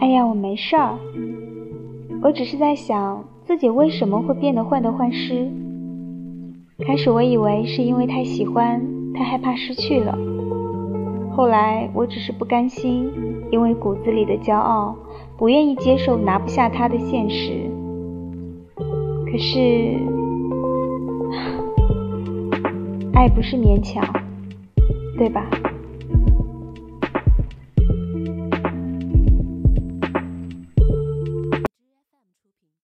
哎呀我没事儿我只是在想自己为什么会变得患得患失。开始我以为是因为太喜欢太害怕失去了。后来我只是不甘心因为骨子里的骄傲不愿意接受拿不下他的现实。可是爱不是勉强对吧？